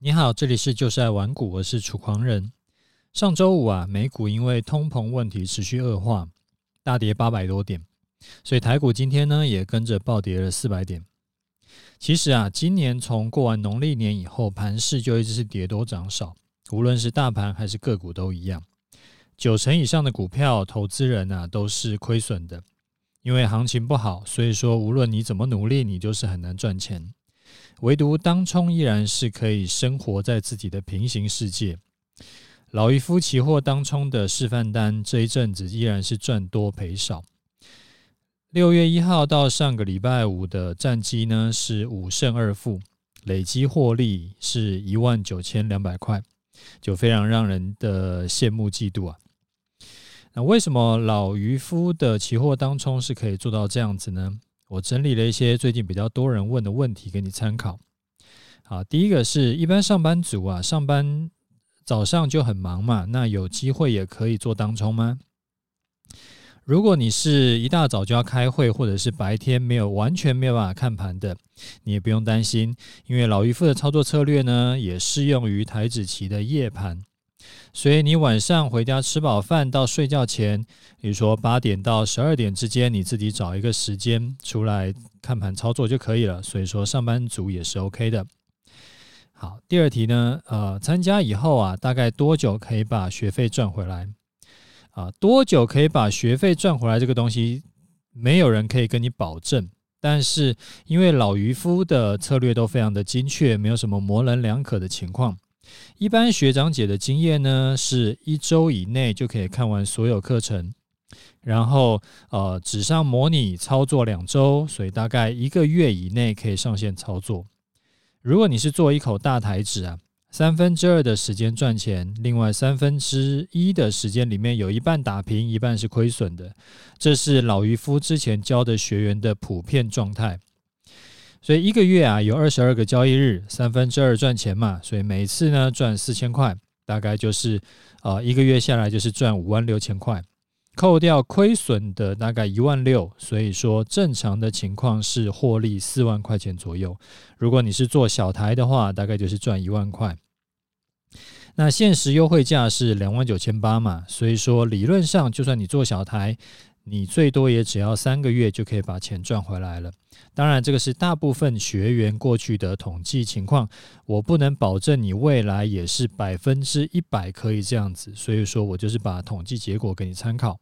你好，这里是就是爱玩股，我是楚狂人。上周五啊，美股因为通膨问题持续恶化，大跌八百多点，所以台股今天呢也跟着暴跌了四百点。其实啊，今年从过完农历年以后，盘势就一直是跌多涨少，无论是大盘还是个股都一样。九成以上的股票投资人啊都是亏损的，因为行情不好，所以说无论你怎么努力，你就是很难赚钱。唯独当冲依然是可以生活在自己的平行世界。老渔夫期货当冲的示范单这一阵子依然是赚多赔少。六月一号到上个礼拜五的战绩呢是五胜二负，累积获利是一万九千两百块，就非常让人的羡慕嫉妒啊。那为什么老渔夫的期货当冲是可以做到这样子呢？我整理了一些最近比较多人问的问题给你参考。好，第一个是一般上班族啊，上班早上就很忙嘛，那有机会也可以做当冲吗？如果你是一大早就要开会，或者是白天没有完全没有办法看盘的，你也不用担心，因为老渔夫的操作策略呢，也适用于台子期的夜盘。所以你晚上回家吃饱饭到睡觉前，比如说八点到十二点之间，你自己找一个时间出来看盘操作就可以了。所以说上班族也是 OK 的。好，第二题呢，呃，参加以后啊，大概多久可以把学费赚回来？啊，多久可以把学费赚回来？这个东西没有人可以跟你保证。但是因为老渔夫的策略都非常的精确，没有什么模棱两可的情况。一般学长姐的经验呢，是一周以内就可以看完所有课程，然后呃纸上模拟操作两周，所以大概一个月以内可以上线操作。如果你是做一口大台纸啊，三分之二的时间赚钱，另外三分之一的时间里面有一半打平，一半是亏损的，这是老渔夫之前教的学员的普遍状态。所以一个月啊有二十二个交易日，三分之二赚钱嘛，所以每次呢赚四千块，大概就是呃一个月下来就是赚五万六千块，扣掉亏损的大概一万六，所以说正常的情况是获利四万块钱左右。如果你是做小台的话，大概就是赚一万块。那限时优惠价是两万九千八嘛，所以说理论上就算你做小台。你最多也只要三个月就可以把钱赚回来了。当然，这个是大部分学员过去的统计情况，我不能保证你未来也是百分之一百可以这样子。所以说我就是把统计结果给你参考。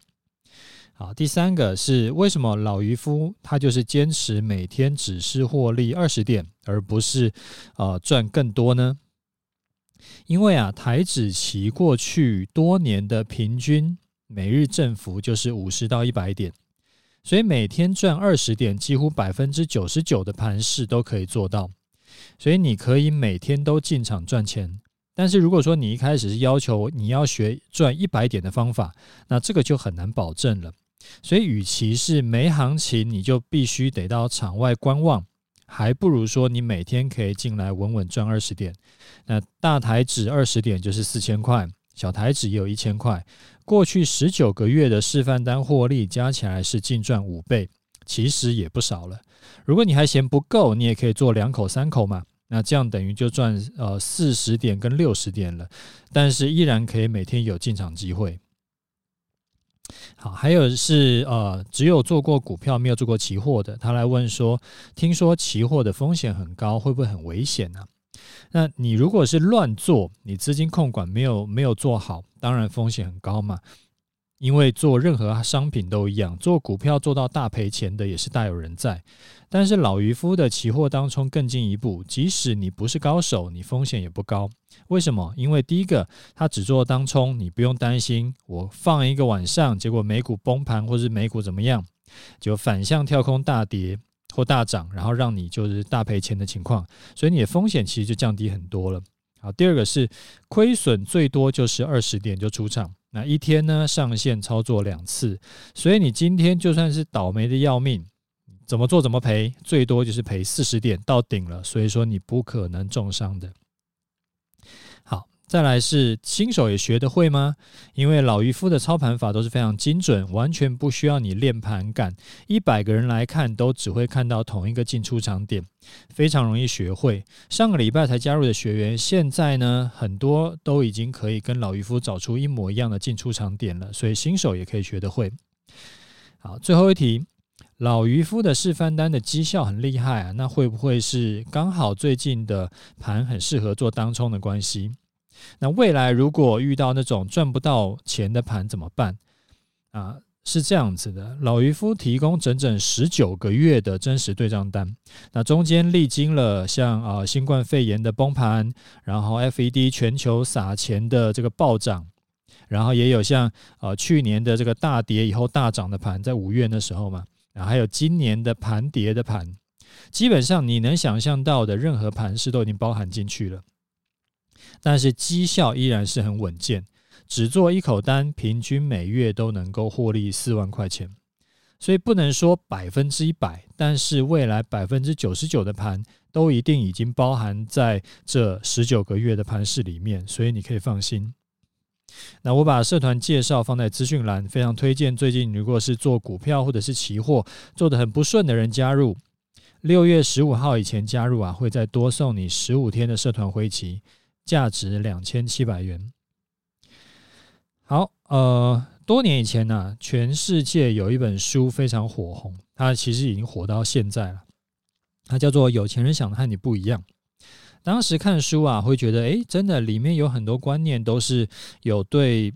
好，第三个是为什么老渔夫他就是坚持每天只是获利二十点，而不是呃赚更多呢？因为啊，台指期过去多年的平均。每日振幅就是五十到一百点，所以每天赚二十点，几乎百分之九十九的盘势都可以做到。所以你可以每天都进场赚钱。但是如果说你一开始是要求你要学赚一百点的方法，那这个就很难保证了。所以与其是没行情，你就必须得到场外观望，还不如说你每天可以进来稳稳赚二十点。那大台指二十点就是四千块。小台指也有一千块，过去十九个月的示范单获利加起来是净赚五倍，其实也不少了。如果你还嫌不够，你也可以做两口三口嘛，那这样等于就赚呃四十点跟六十点了，但是依然可以每天有进场机会。好，还有是呃只有做过股票没有做过期货的，他来问说，听说期货的风险很高，会不会很危险呢？那你如果是乱做，你资金控管没有没有做好，当然风险很高嘛。因为做任何商品都一样，做股票做到大赔钱的也是大有人在。但是老渔夫的期货当冲更进一步，即使你不是高手，你风险也不高。为什么？因为第一个，他只做当冲，你不用担心我放一个晚上，结果美股崩盘或是美股怎么样，就反向跳空大跌。或大涨，然后让你就是大赔钱的情况，所以你的风险其实就降低很多了。好，第二个是亏损最多就是二十点就出场，那一天呢上线操作两次，所以你今天就算是倒霉的要命，怎么做怎么赔，最多就是赔四十点到顶了，所以说你不可能重伤的。再来是新手也学得会吗？因为老渔夫的操盘法都是非常精准，完全不需要你练盘感。一百个人来看，都只会看到同一个进出场点，非常容易学会。上个礼拜才加入的学员，现在呢，很多都已经可以跟老渔夫找出一模一样的进出场点了，所以新手也可以学得会。好，最后一题，老渔夫的示范单的绩效很厉害啊，那会不会是刚好最近的盘很适合做当冲的关系？那未来如果遇到那种赚不到钱的盘怎么办？啊，是这样子的，老渔夫提供整整十九个月的真实对账单，那中间历经了像啊新冠肺炎的崩盘，然后 FED 全球撒钱的这个暴涨，然后也有像呃去年的这个大跌以后大涨的盘，在五月那时候嘛，然后还有今年的盘跌的盘，基本上你能想象到的任何盘势都已经包含进去了。但是绩效依然是很稳健，只做一口单，平均每月都能够获利四万块钱，所以不能说百分之一百，但是未来百分之九十九的盘都一定已经包含在这十九个月的盘势里面，所以你可以放心。那我把社团介绍放在资讯栏，非常推荐最近如果是做股票或者是期货做得很不顺的人加入，六月十五号以前加入啊，会再多送你十五天的社团会期。价值两千七百元。好，呃，多年以前呢、全世界有一本书非常火红，它其实已经火到现在了。它叫做《有钱人想的和你不一样》。当时看书啊，会觉得，诶，真的里面有很多观念都是有对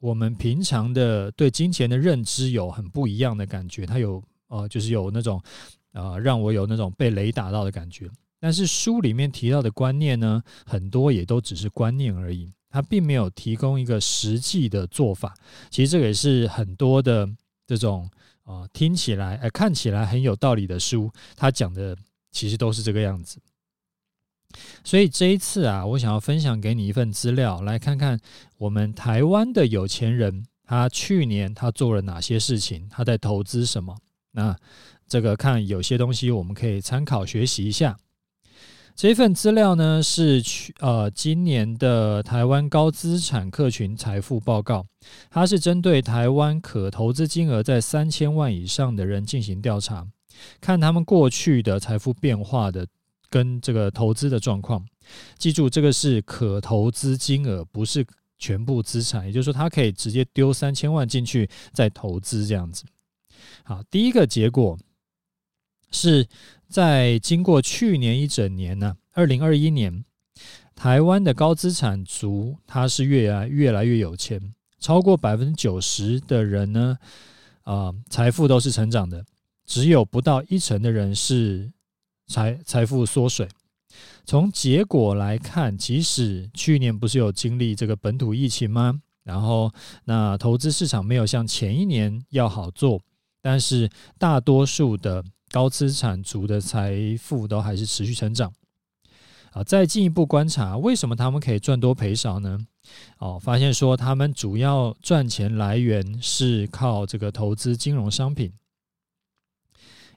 我们平常的对金钱的认知有很不一样的感觉。它有，呃，就是有那种，呃，让我有那种被雷打到的感觉。但是书里面提到的观念呢，很多也都只是观念而已，它并没有提供一个实际的做法。其实这个也是很多的这种啊、呃，听起来、呃、看起来很有道理的书，它讲的其实都是这个样子。所以这一次啊，我想要分享给你一份资料，来看看我们台湾的有钱人，他去年他做了哪些事情，他在投资什么？那这个看有些东西我们可以参考学习一下。这份资料呢，是去呃今年的台湾高资产客群财富报告，它是针对台湾可投资金额在三千万以上的人进行调查，看他们过去的财富变化的跟这个投资的状况。记住，这个是可投资金额，不是全部资产，也就是说，他可以直接丢三千万进去再投资这样子。好，第一个结果是。在经过去年一整年呢，二零二一年，台湾的高资产族他是越来越来越有钱，超过百分之九十的人呢，啊，财富都是成长的，只有不到一成的人是财财富缩水。从结果来看，即使去年不是有经历这个本土疫情吗？然后那投资市场没有像前一年要好做，但是大多数的。高资产族的财富都还是持续成长。啊，再进一步观察，为什么他们可以赚多赔少呢？哦，发现说他们主要赚钱来源是靠这个投资金融商品，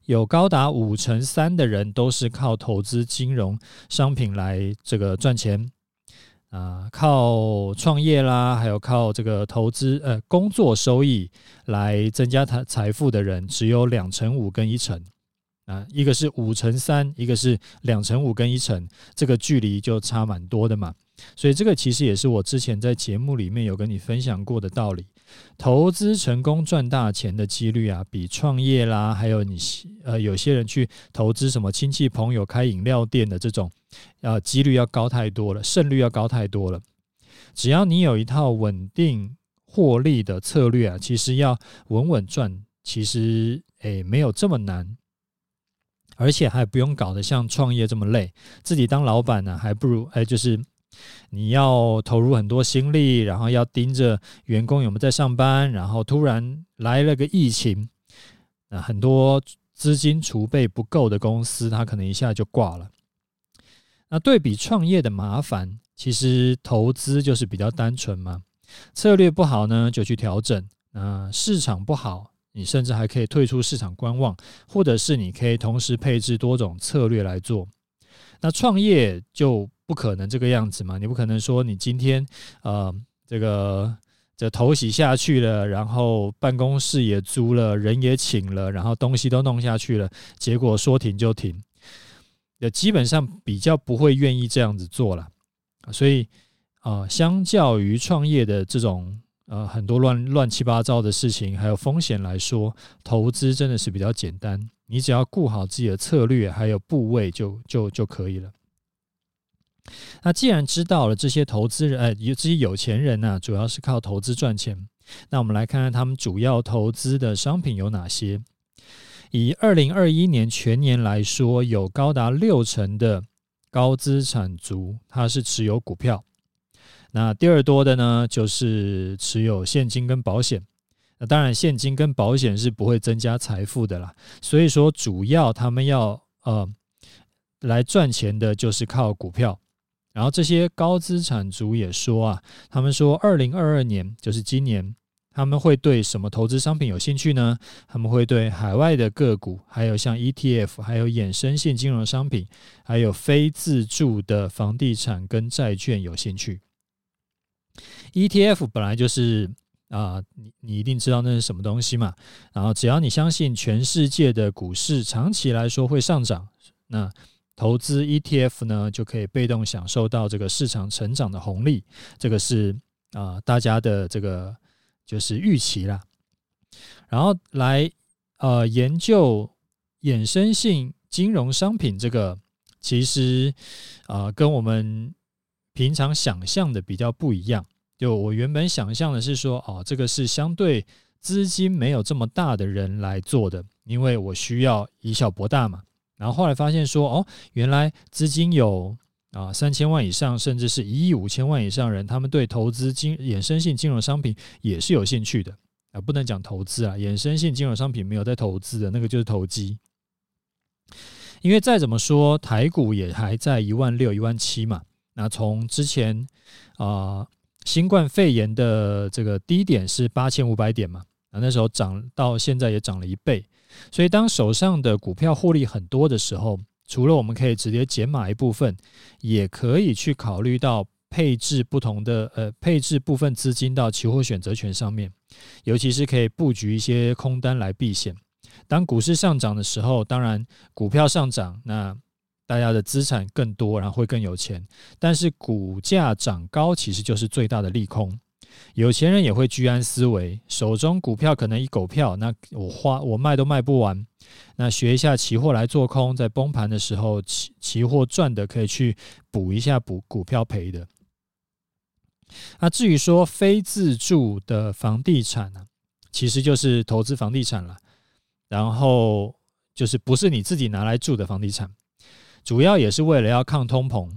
有高达五成三的人都是靠投资金融商品来这个赚钱。啊，靠创业啦，还有靠这个投资呃工作收益来增加他财富的人，只有两成五跟一成。啊，一个是五乘三，一个是两乘五跟一乘，这个距离就差蛮多的嘛。所以这个其实也是我之前在节目里面有跟你分享过的道理。投资成功赚大钱的几率啊，比创业啦，还有你呃有些人去投资什么亲戚朋友开饮料店的这种，啊，几率要高太多了，胜率要高太多了。只要你有一套稳定获利的策略啊，其实要稳稳赚，其实诶没有这么难。而且还不用搞得像创业这么累，自己当老板呢，还不如哎，就是你要投入很多心力，然后要盯着员工有没有在上班，然后突然来了个疫情，那很多资金储备不够的公司，它可能一下就挂了。那对比创业的麻烦，其实投资就是比较单纯嘛，策略不好呢，就去调整，那市场不好。你甚至还可以退出市场观望，或者是你可以同时配置多种策略来做。那创业就不可能这个样子嘛，你不可能说你今天呃这个这头洗下去了，然后办公室也租了，人也请了，然后东西都弄下去了，结果说停就停，也基本上比较不会愿意这样子做了，所以啊、相较于创业的这种。呃，很多乱乱七八糟的事情，还有风险来说，投资真的是比较简单。你只要顾好自己的策略，还有部位就，就就可以了。那既然知道了这些投资人，哎，有这些有钱人呢、主要是靠投资赚钱。那我们来看看他们主要投资的商品有哪些。以二零二一年全年来说，有高达六成的高资产族，他是持有股票。那第二多的呢，就是持有现金跟保险。那当然，现金跟保险是不会增加财富的啦。所以说，主要他们要呃来赚钱的，就是靠股票。然后这些高资产族也说啊，他们说，二零二二年就是今年，他们会对什么投资商品有兴趣呢？他们会对海外的个股，还有像 ETF，还有衍生性金融商品，还有非自住的房地产跟债券有兴趣。ETF 本来就是啊、你你一定知道那是什么东西嘛。然后只要你相信全世界的股市长期来说会上涨，那投资 ETF 呢就可以被动享受到这个市场成长的红利。这个是啊、大家的这个就是预期啦。然后来呃研究衍生性金融商品，这个其实啊、跟我们。平常想象的比较不一样，就我原本想象的是说，哦，这个是相对资金没有这么大的人来做的，因为我需要以小博大嘛。然后后来发现说，哦，原来资金有啊三千万以上，甚至是一亿五千万以上人，他们对投资金衍生性金融商品也是有兴趣的啊，不能讲投资啊，衍生性金融商品没有在投资的那个就是投机，因为再怎么说，台股也还在一万六、一万七嘛。那从之前啊、新冠肺炎的这个低点是八千五百点嘛，啊那时候涨到现在也涨了一倍，所以当手上的股票获利很多的时候，除了我们可以直接减码一部分，也可以去考虑到配置不同的呃配置部分资金到期货选择权上面，尤其是可以布局一些空单来避险。当股市上涨的时候，当然股票上涨那。大家的资产更多，然后会更有钱。但是股价涨高其实就是最大的利空。有钱人也会居安思危，手中股票可能一狗票，那我花我卖都卖不完。那学一下期货来做空，在崩盘的时候，期期货赚的可以去补一下补股票赔的。那至于说非自住的房地产呢，其实就是投资房地产了。然后就是不是你自己拿来住的房地产。主要也是为了要抗通膨，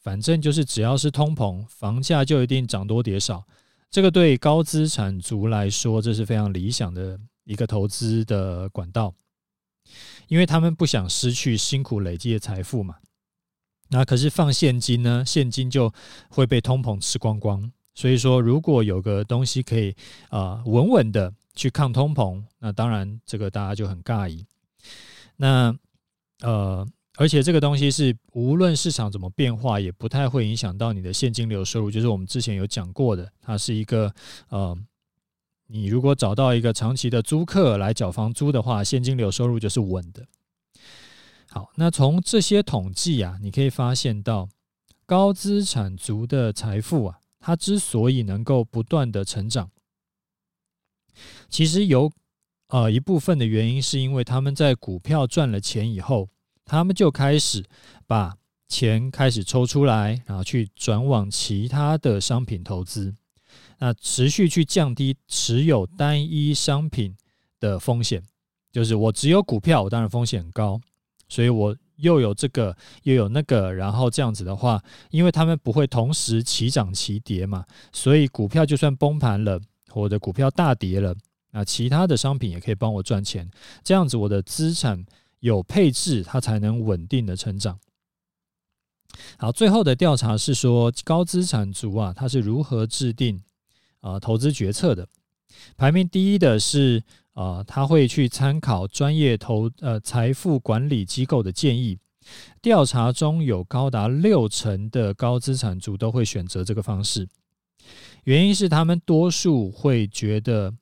反正就是只要是通膨，房价就一定涨多跌少。这个对高资产族来说，这是非常理想的一个投资的管道，因为他们不想失去辛苦累积的财富嘛。那可是放现金呢，现金就会被通膨吃光光。所以说，如果有个东西可以啊稳稳的去抗通膨，那当然这个大家就很尬意。那呃。而且这个东西是无论市场怎么变化，也不太会影响到你的现金流收入。就是我们之前有讲过的，它是一个呃，你如果找到一个长期的租客来缴房租的话，现金流收入就是稳的。好，那从这些统计啊，你可以发现到高资产族的财富啊，它之所以能够不断的成长，其实有呃一部分的原因是因为他们在股票赚了钱以后。他们就开始把钱开始抽出来，然后去转往其他的商品投资，那持续去降低持有单一商品的风险。就是我只有股票，我当然风险高，所以我又有这个又有那个，然后这样子的话，因为他们不会同时齐涨齐跌嘛，所以股票就算崩盘了，我的股票大跌了，那其他的商品也可以帮我赚钱，这样子我的资产。有配置，它才能稳定的成长。好，最后的调查是说，高资产族啊，他是如何制定啊、投资决策的？排名第一的是啊、他会去参考专业投呃财富管理机构的建议，调查中有高达六成的高资产族都会选择这个方式，原因是他们多数会觉得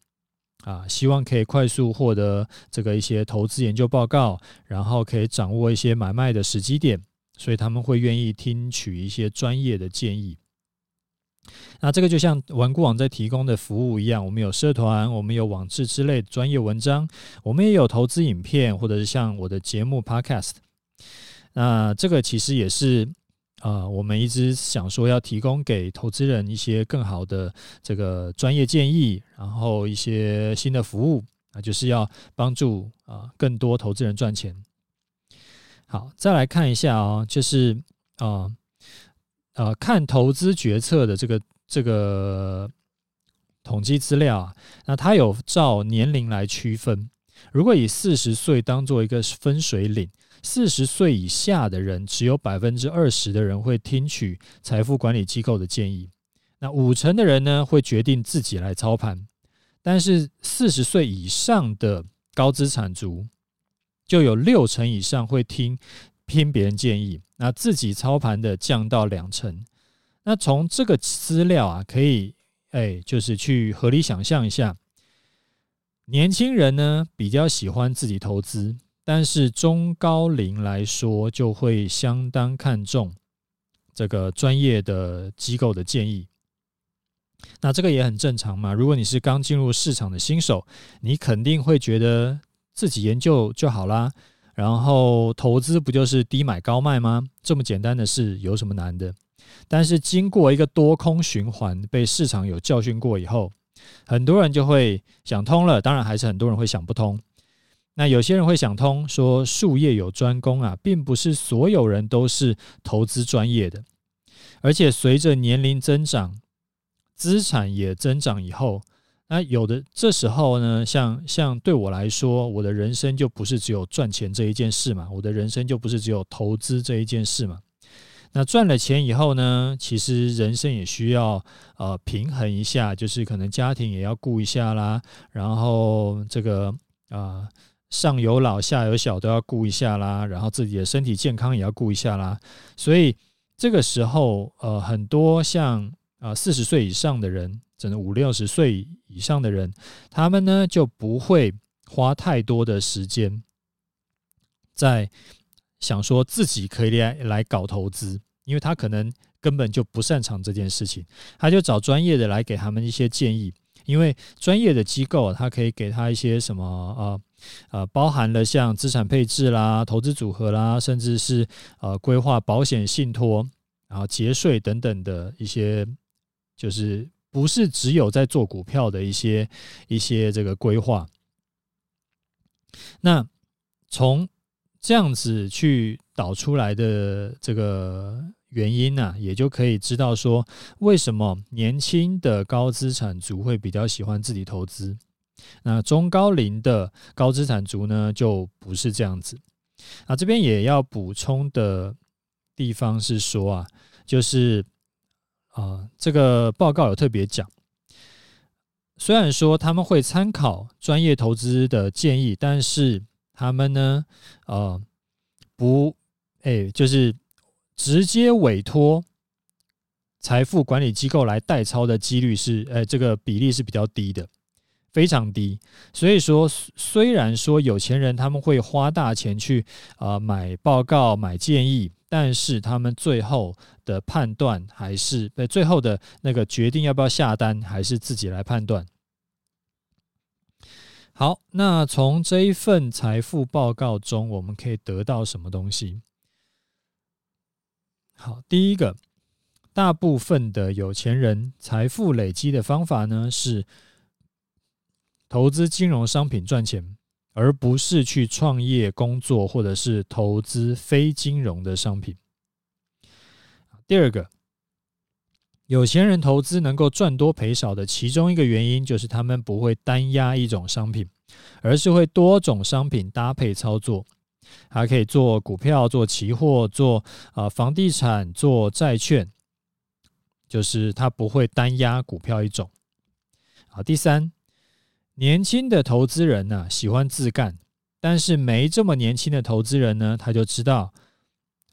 啊，希望可以快速获得这个一些投资研究报告，然后可以掌握一些买卖的时机点，所以他们会愿意听取一些专业的建议。那这个就像顽固网在提供的服务一样，我们有社团，我们有网志之类专业文章，我们也有投资影片，或者是像我的节目 Podcast。那这个其实也是、呃，我们一直想说要提供给投资人一些更好的这个专业建议，然后一些新的服务啊，就是要帮助啊、更多投资人赚钱。好，再来看一下哦，就是啊。呃呃，看投资决策的这个这个统计资料啊，那它有照年龄来区分。如果以四十岁当做一个分水岭，四十岁以下的人只有百分之二十的人会听取财富管理机构的建议，那五成的人呢会决定自己来操盘，但是四十岁以上的高资产族就有六成以上会听。听别人建议，那自己操盘的降到两成。那从这个资料啊，可以哎，就是去合理想象一下，年轻人呢比较喜欢自己投资，但是中高龄来说就会相当看重这个专业的机构的建议。那这个也很正常嘛。如果你是刚进入市场的新手，你肯定会觉得自己研究就好啦。然后投资不就是低买高卖吗？这么简单的事有什么难的？但是经过一个多空循环，被市场有教训过以后，很多人就会想通了。当然，还是很多人会想不通。那有些人会想通，说术业有专攻啊，并不是所有人都是投资专业的。而且随着年龄增长，资产也增长以后。那有的这时候呢，像像对我来说，我的人生就不是只有赚钱这一件事嘛，我的人生就不是只有投资这一件事嘛。那赚了钱以后呢，其实人生也需要呃平衡一下，就是可能家庭也要顾一下啦，然后这个啊、上有老下有小都要顾一下啦，然后自己的身体健康也要顾一下啦。所以这个时候呃很多像啊四十岁以上的人。整个五六十岁以上的人，他们呢就不会花太多的时间在想说自己可以来来搞投资，因为他可能根本就不擅长这件事情，他就找专业的来给他们一些建议，因为专业的机构他可以给他一些什么呃呃，包含了像资产配置啦、投资组合啦，甚至是呃规划保险信托，然后节税等等的一些就是。不是只有在做股票的一些一些这个规划，那从这样子去导出来的这个原因呢，也就可以知道说，为什么年轻的高资产族会比较喜欢自己投资，那中高龄的高资产族呢，就不是这样子。啊，这边也要补充的地方是说啊，就是。啊，这个报告有特别讲，虽然说他们会参考专业投资的建议，但是他们呢，呃，不，哎，就是直接委托财富管理机构来代操的几率是，哎，这个比例是比较低的，非常低。所以说，虽然说有钱人他们会花大钱去啊买报告、买建议。但是他们最后的判断还是，呃，最后的那个决定要不要下单，还是自己来判断。好，那从这一份财富报告中，我们可以得到什么东西？好，第一个，大部分的有钱人财富累积的方法呢，是投资金融商品赚钱。而不是去创业工作，或者是投资非金融的商品。第二个，有钱人投资能够赚多赔少的其中一个原因，就是他们不会单押一种商品，而是会多种商品搭配操作，还可以做股票、做期货、做啊房地产、做债券，就是他不会单押股票一种。好，第三。年轻的投资人呢，喜欢自干，但是没这么年轻的投资人呢，他就知道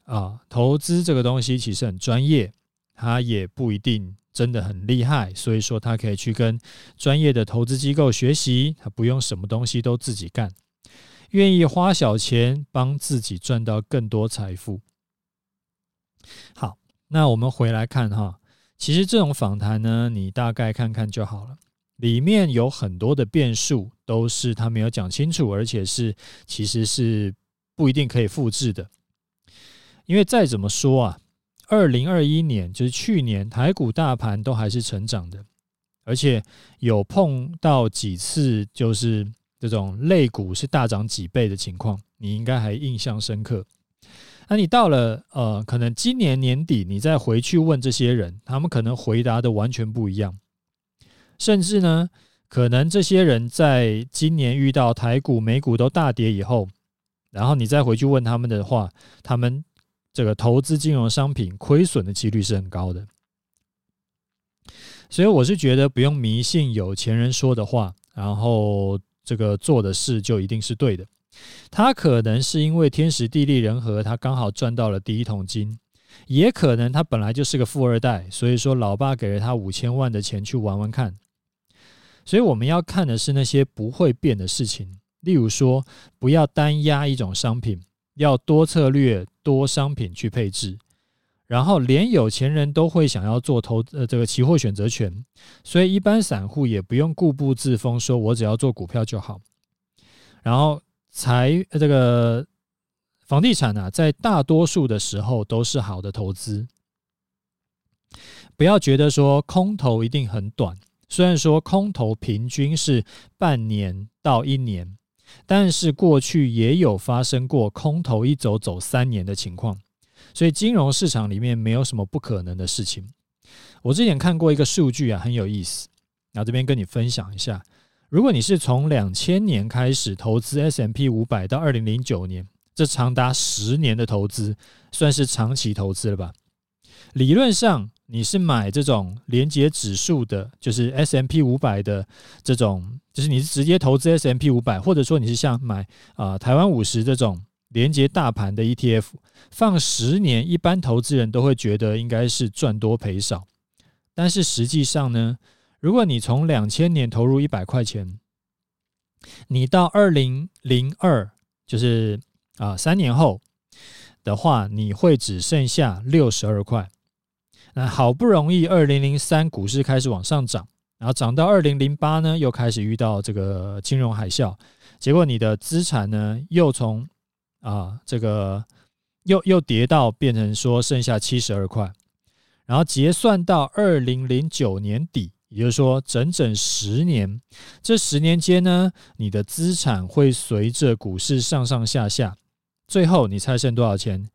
啊，投资这个东西其实很专业，他也不一定真的很厉害，所以说他可以去跟专业的投资机构学习，他不用什么东西都自己干，愿意花小钱帮自己赚到更多财富。好，那我们回来看哈，其实这种访谈呢，你大概看看就好了，里面有很多的变数，都是他没有讲清楚，而且是其实是不一定可以复制的。因为再怎么说啊，二零二一年就是去年台股大盘都还是成长的，而且有碰到几次就是这种类股是大涨几倍的情况，你应该还印象深刻。那你到了呃，可能今年年底你再回去问这些人，他们可能回答的完全不一样，甚至呢，可能这些人在今年遇到台股、美股都大跌以后，然后你再回去问他们的话，他们。这个投资金融商品亏损的几率是很高的，所以我是觉得不用迷信有钱人说的话，然后这个做的事就一定是对的。他可能是因为天时地利人和，他刚好赚到了第一桶金，也可能他本来就是个富二代，所以说老爸给了他五千万的钱去玩玩看。所以我们要看的是那些不会变的事情，例如说不要单押一种商品。要多策略、多商品去配置，然后连有钱人都会想要做投呃这个期货选择权，所以一般散户也不用固步自封，说我只要做股票就好。然后财这个房地产啊，在大多数的时候都是好的投资。不要觉得说空头一定很短，虽然说空头平均是半年到一年。但是过去也有发生过空头一走走三年的情况，所以金融市场里面没有什么不可能的事情。我之前看过一个数据啊，很有意思，那这边跟你分享一下。如果你是从两千年开始投资 S M P 五百到二零零九年，这长达十年的投资，算是长期投资了吧？理论上。你是买这种连结指数的，就是 S M P 五百的这种，就是你是直接投资 S M P 五百，或者说你是像买啊、台湾五十这种连结大盘的 ETF，放十年，一般投资人都会觉得应该是赚多赔少。但是实际上呢，如果你从两千年投入一百块钱，你到二零零二，就是啊、三年后的话，你会只剩下六十二块。那好不容易，二零零三股市开始往上涨，然后涨到二零零八呢，又开始遇到这个金融海啸，结果你的资产呢，又从啊这个又又跌到变成说剩下七十二块，然后结算到二零零九年底，也就是说整整十年，这十年间呢，你的资产会随着股市上上下下，最后你猜剩多少钱？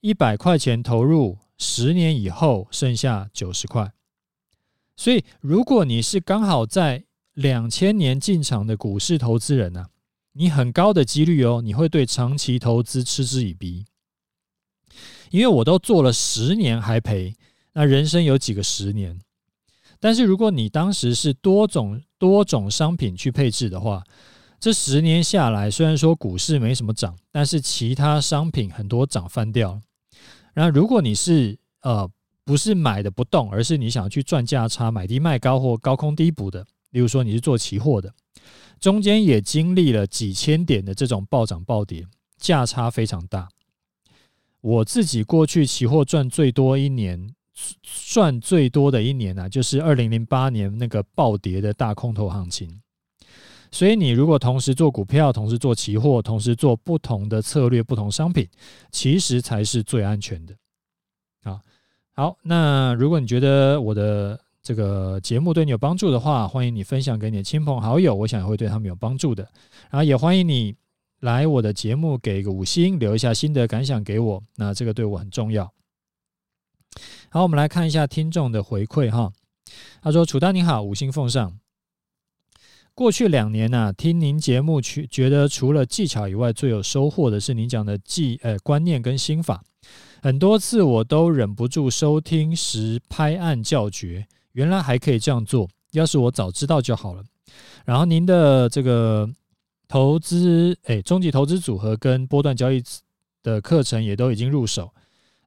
一百块钱投入。十年以后剩下九十块，所以如果你是刚好在两千年进场的股市投资人呢、你很高的几率哦，你会对长期投资嗤之以鼻，因为我都做了十年还赔，那人生有几个十年？但是如果你当时是多种多种商品去配置的话，这十年下来，虽然说股市没什么涨，但是其他商品很多涨翻掉。了。然后如果你是呃不是买的不动，而是你想要去赚价差，买低卖高或高空低补的，例如说你是做期货的，中间也经历了几千点的这种暴涨暴跌，价差非常大。我自己过去期货赚最多一年，赚最多的一年啊，就是二零零八年那个暴跌的大空头行情。所以，你如果同时做股票，同时做期货，同时做不同的策略、不同商品，其实才是最安全的。好，好，那如果你觉得我的这个节目对你有帮助的话，欢迎你分享给你的亲朋好友，我想也会对他们有帮助的。然后也欢迎你来我的节目给一个五星，留一下心得感想给我，那这个对我很重要。好，我们来看一下听众的回馈哈。他说：“楚丹你好，五星奉上。”过去两年呐、啊，听您节目，去觉得除了技巧以外，最有收获的是您讲的技呃观念跟心法。很多次我都忍不住收听时拍案叫绝，原来还可以这样做，要是我早知道就好了。然后您的这个投资，哎，终极投资组合跟波段交易的课程也都已经入手。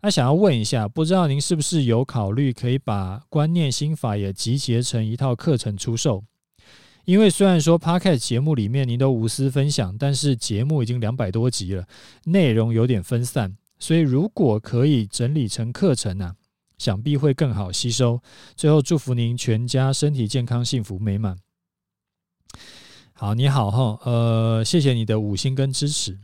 那想要问一下，不知道您是不是有考虑可以把观念心法也集结成一套课程出售？因为虽然说 Podcast 节目里面您都无私分享，但是节目已经两百多集了，内容有点分散，所以如果可以整理成课程呢、想必会更好吸收。最后祝福您全家身体健康、幸福美满。好，你好哈，呃，谢谢你的五星跟支持。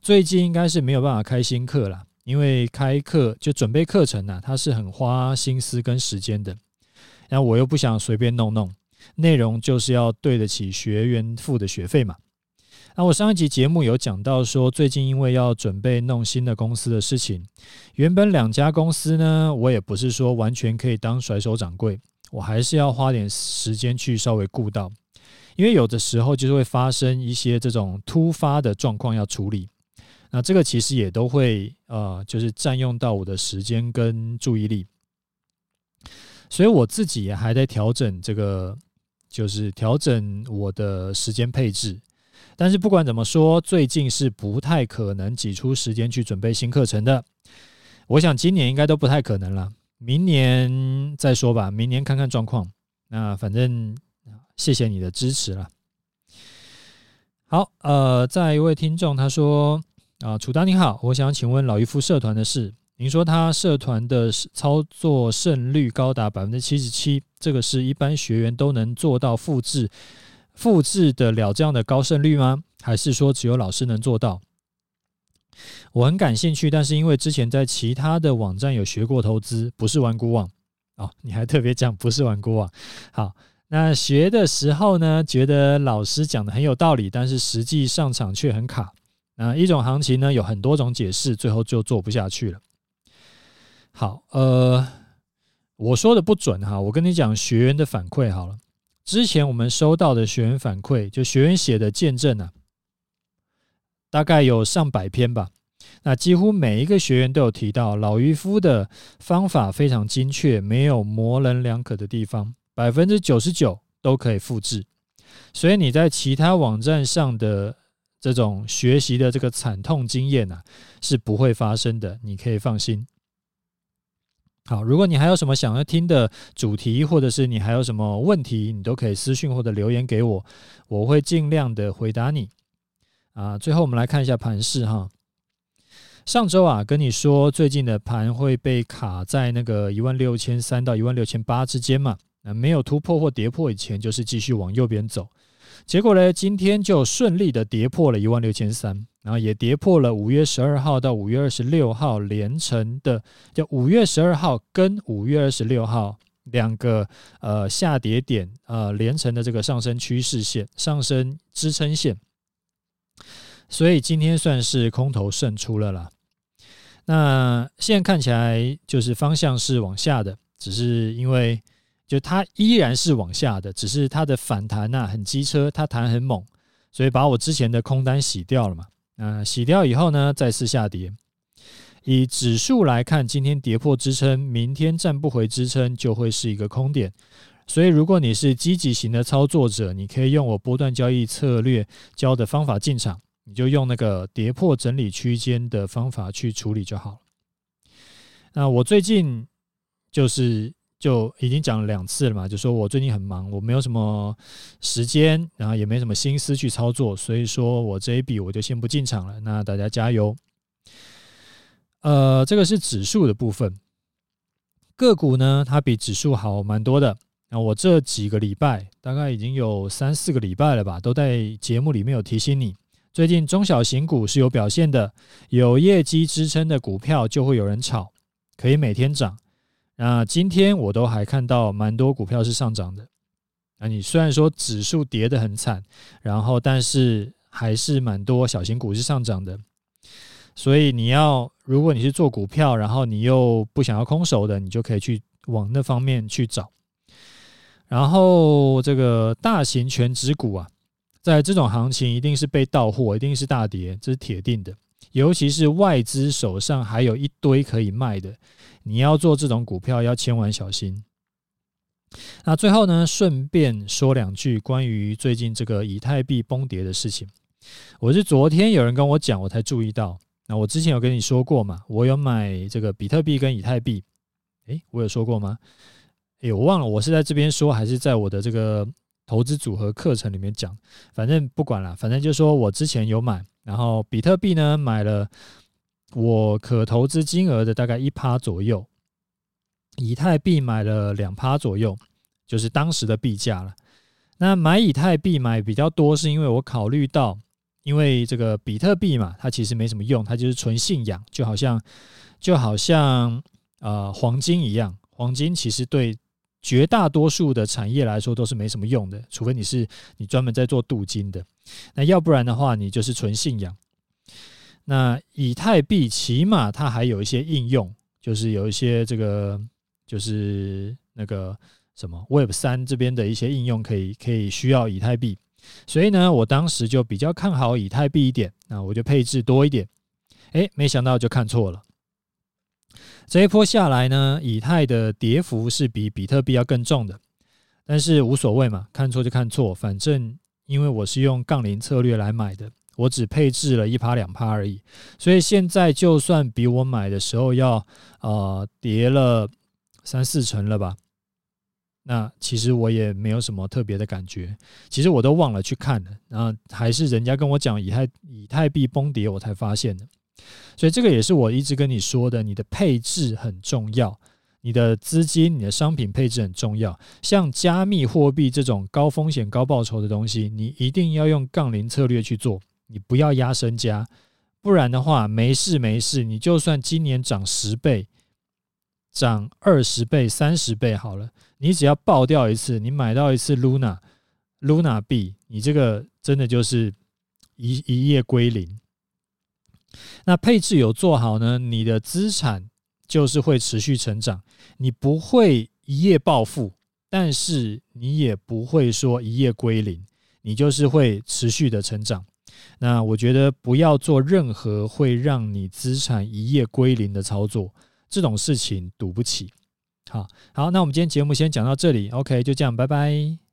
最近应该是没有办法开新课了。因为开课就准备课程呢、它是很花心思跟时间的，然后我又不想随便弄弄，内容就是要对得起学员付的学费嘛。那我上一集节目有讲到说，最近因为要准备弄新的公司的事情，原本两家公司呢，我也不是说完全可以当甩手掌柜，我还是要花点时间去稍微顾到，因为有的时候就是会发生一些这种突发的状况要处理。那这个其实也都会呃，就是占用到我的时间跟注意力，所以我自己也还在调整这个，就是调整我的时间配置。但是不管怎么说，最近是不太可能挤出时间去准备新课程的。我想今年应该都不太可能了，明年再说吧，明年看看状况。那反正谢谢你的支持了。好，呃，再一位听众他说。啊，楚大你好，我想请问老渔夫社团的事。您说他社团的操作胜率高达百分之七十七，这个是一般学员都能做到复制，复制得了这样的高胜率吗？还是说只有老师能做到？我很感兴趣，但是因为之前在其他的网站有学过投资，不是玩股网哦，你还特别讲 不是玩股网。好，那学的时候呢，觉得老师讲的很有道理，但是实际上场却很卡。那一种行情呢，有很多种解释，最后就做不下去了。好，呃，我说的不准哈，我跟你讲学员的反馈好了。之前我们收到的学员反馈，就学员写的见证啊，大概有上百篇吧。那几乎每一个学员都有提到，老渔夫的方法非常精确，没有模棱两可的地方，百分之九十九都可以复制。所以你在其他网站上的。这种学习的这个惨痛经验啊，是不会发生的，你可以放心。好，如果你还有什么想要听的主题，或者是你还有什么问题，你都可以私信或者留言给我，我会尽量的回答你。啊，最后我们来看一下盘势哈。上周啊，跟你说最近的盘会被卡在那个一万六千三到一万六千八之间嘛，那没有突破或跌破以前，就是继续往右边走。结果呢，今天就顺利的跌破了一万六千三，然后也跌破了五月十二号到五月二十六号连成的，就五月十二号跟五月二十六号两个呃下跌点呃连成的这个上升趋势线、上升支撑线，所以今天算是空头胜出了啦。那现在看起来就是方向是往下的，只是因为。就它依然是往下的，只是它的反弹呐很机车，它弹很猛，所以把我之前的空单洗掉了嘛。那洗掉以后呢，再次下跌。以指数来看，今天跌破支撑，明天站不回支撑，就会是一个空点。所以，如果你是积极型的操作者，你可以用我波段交易策略教的方法进场，你就用那个跌破整理区间的方法去处理就好了。那我最近就是。就已经讲了两次了嘛，就说我最近很忙，我没有什么时间，然后也没什么心思去操作，所以说我这一笔我就先不进场了。那大家加油。呃，这个是指数的部分，个股呢，它比指数好蛮多的。那我这几个礼拜，大概已经有三四个礼拜了吧，都在节目里面有提醒你，最近中小型股是有表现的，有业绩支撑的股票就会有人炒，可以每天涨。那今天我都还看到蛮多股票是上涨的。那你虽然说指数跌得很惨，然后但是还是蛮多小型股是上涨的。所以你要，如果你是做股票，然后你又不想要空手的，你就可以去往那方面去找。然后这个大型全值股啊，在这种行情一定是被倒货，一定是大跌，这是铁定的。尤其是外资手上还有一堆可以卖的。你要做这种股票，要千万小心。那最后呢，顺便说两句关于最近这个以太币崩跌的事情。我是昨天有人跟我讲，我才注意到。那我之前有跟你说过嘛，我有买这个比特币跟以太币。诶，我有说过吗？诶，我忘了，我是在这边说，还是在我的这个投资组合课程里面讲？反正不管了，反正就说我之前有买，然后比特币呢买了我可投资金额的大概一趴左右，以太币买了两趴左右，就是当时的币价了。那买以太币买比较多，是因为我考虑到，因为这个比特币嘛，它其实没什么用，它就是纯信仰，就好像就好像。呃，黄金一样，黄金其实对绝大多数的产业来说都是没什么用的，除非你是你专门在做镀金的，那要不然的话，你就是纯信仰。那以太币起码它还有一些应用，就是有一些这个就是那个什么 Web 三这边的一些应用可以可以需要以太币，所以呢，我当时就比较看好以太币一点，那我就配置多一点，诶，没想到就看错了。这一波下来呢，以太的跌幅是比比特币要更重的，但是无所谓嘛，看错就看错，反正因为我是用杠铃策略来买的，我只配置了一趴两趴而已，所以现在就算比我买的时候要呃跌了三四成了吧，那其实我也没有什么特别的感觉，其实我都忘了去看了，然后还是人家跟我讲以太以太币崩跌，我才发现的。所以这个也是我一直跟你说的，你的配置很重要，你的资金、你的商品配置很重要。像加密货币这种高风险高报酬的东西，你一定要用杠铃策略去做，你不要压身家，不然的话没事没事，你就算今年涨十倍、涨二十倍、三十倍好了，你只要爆掉一次，你买到一次 Luna Luna 币，你这个真的就是一一夜归零。那配置有做好呢，你的资产就是会持续成长，你不会一夜暴富，但是你也不会说一夜归零，你就是会持续的成长。那我觉得不要做任何会让你资产一夜归零的操作，这种事情赌不起。好，好，那我们今天节目先讲到这里，OK，就这样，拜拜。